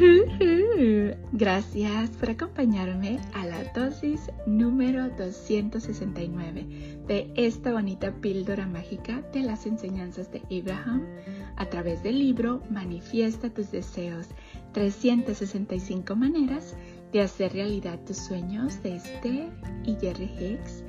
Gracias por acompañarme a la dosis número 269 de esta bonita píldora mágica de las enseñanzas de Abraham a través del libro Manifiesta tus deseos, 365 maneras de hacer realidad tus sueños de Esther y Jerry Hicks.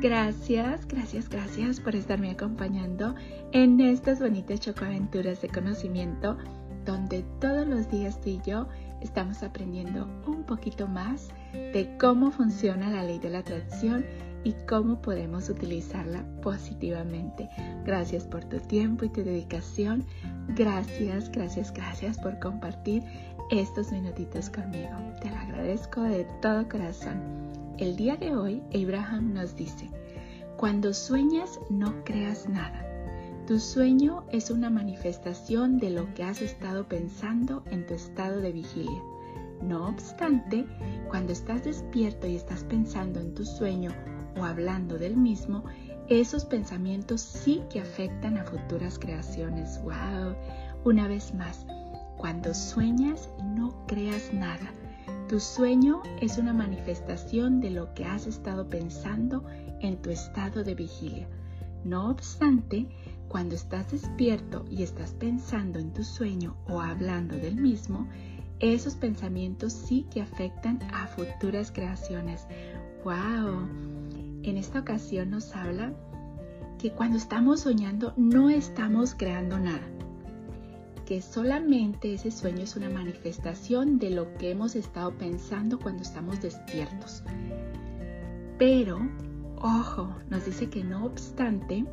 Gracias, gracias, gracias por estarme acompañando en estas bonitas chocoaventuras de conocimiento donde todos los días tú y yo estamos aprendiendo un poquito más de cómo funciona la ley de la atracción y cómo podemos utilizarla positivamente. Gracias por tu tiempo y tu dedicación. Gracias, gracias, gracias por compartir estos minutitos conmigo. Te lo agradezco de todo corazón. El día de hoy, Abraham nos dice, cuando sueñas no creas nada tu sueño es una manifestación de lo que has estado pensando en tu estado de vigilia. No obstante, cuando estás despierto y estás pensando en tu sueño o hablando del mismo, esos pensamientos sí que afectan a futuras creaciones. ¡Wow! Una vez más, cuando sueñas no creas nada. Tu sueño es una manifestación de lo que has estado pensando en tu estado de vigilia. No obstante, cuando estás despierto y estás pensando en tu sueño o hablando del mismo, esos pensamientos sí que afectan a futuras creaciones. ¡Wow! En esta ocasión nos habla que cuando estamos soñando no estamos creando nada, que solamente ese sueño es una manifestación de lo que hemos estado pensando cuando estamos despiertos. Pero, ojo, nos dice que no obstante,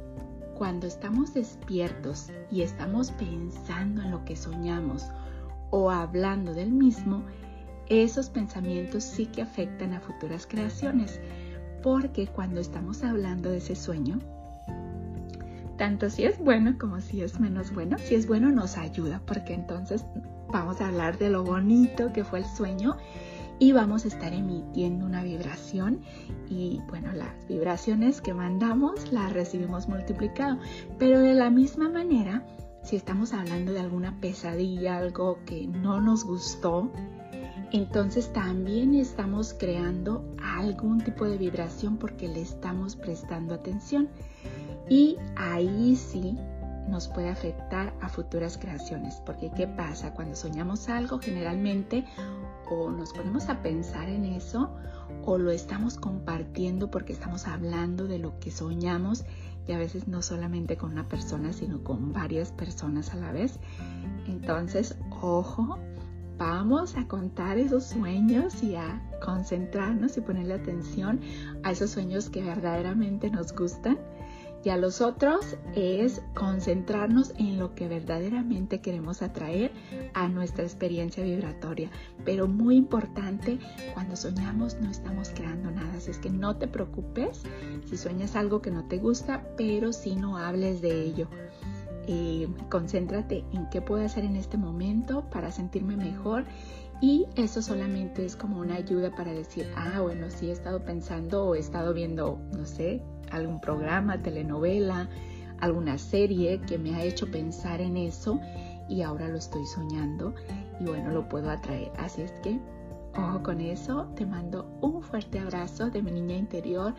cuando estamos despiertos y estamos pensando en lo que soñamos o hablando del mismo, esos pensamientos sí que afectan a futuras creaciones, porque cuando estamos hablando de ese sueño, tanto si es bueno como si es menos bueno, si es bueno nos ayuda, porque entonces vamos a hablar de lo bonito que fue el sueño y vamos a estar emitiendo una vibración. Y bueno, las vibraciones que mandamos las recibimos multiplicado, pero de la misma manera, si estamos hablando de alguna pesadilla, algo que no nos gustó, entonces también estamos creando algún tipo de vibración porque le estamos prestando atención. Y ahí sí nos puede afectar a futuras creaciones, porque ¿qué pasa? Cuando soñamos algo, generalmente o nos ponemos a pensar en eso o lo estamos compartiendo porque estamos hablando de lo que soñamos y a veces no solamente con una persona, sino con varias personas a la vez. Entonces, ojo, vamos a contar esos sueños y a concentrarnos y ponerle atención a esos sueños que verdaderamente nos gustan y a los otros es concentrarnos en lo que verdaderamente queremos atraer a nuestra experiencia vibratoria. Pero muy importante, cuando soñamos no estamos creando nada, así es que no te preocupes si sueñas algo que no te gusta, pero si no hables de ello. Eh, concéntrate en qué puedo hacer en este momento para sentirme mejor y eso solamente es como una ayuda para decir, ah, bueno, sí he estado pensando o he estado viendo, no sé, algún programa, telenovela, alguna serie que me ha hecho pensar en eso y ahora lo estoy soñando y bueno, lo puedo atraer. Así es que, ojo con eso, te mando un fuerte abrazo de mi niña interior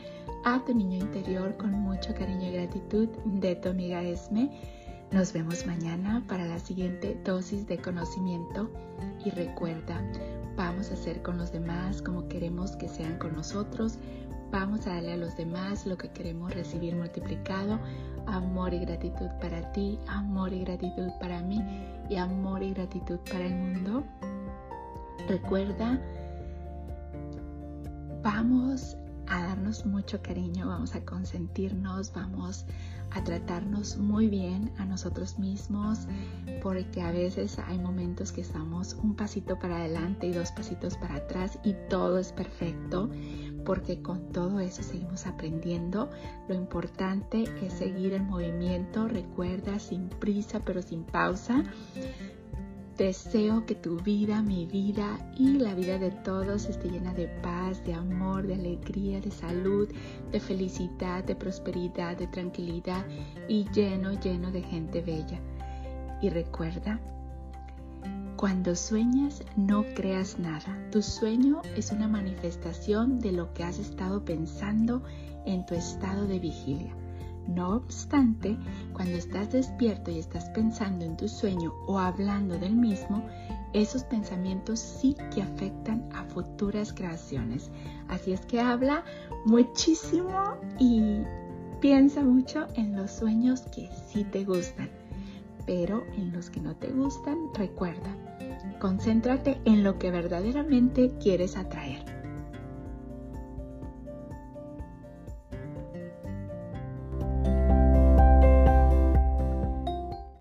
a tu niño interior con mucho cariño y gratitud de tu amiga Esme. Nos vemos mañana para la siguiente dosis de conocimiento y recuerda, vamos a ser con los demás como queremos que sean con nosotros Vamos a darle a los demás lo que queremos recibir multiplicado. Amor y gratitud para ti, amor y gratitud para mí y amor y gratitud para el mundo. Recuerda, vamos a darnos mucho cariño, vamos a consentirnos, vamos a tratarnos muy bien a nosotros mismos, porque a veces hay momentos que estamos un pasito para adelante y dos pasitos para atrás y todo es perfecto porque con todo eso seguimos aprendiendo. Lo importante es seguir el movimiento, recuerda, sin prisa pero sin pausa. Deseo que tu vida, mi vida y la vida de todos esté llena de paz, de amor, de alegría, de salud, de felicidad, de prosperidad, de tranquilidad y lleno, lleno de gente bella. Y recuerda Cuando sueñas, no creas nada. Tu sueño es una manifestación de lo que has estado pensando en tu estado de vigilia. No obstante, cuando estás despierto y estás pensando en tu sueño o hablando del mismo, esos pensamientos sí que afectan a futuras creaciones. Así es que habla muchísimo y piensa mucho en los sueños que sí te gustan, pero en los que no te gustan, recuerda, concéntrate en lo que verdaderamente quieres atraer.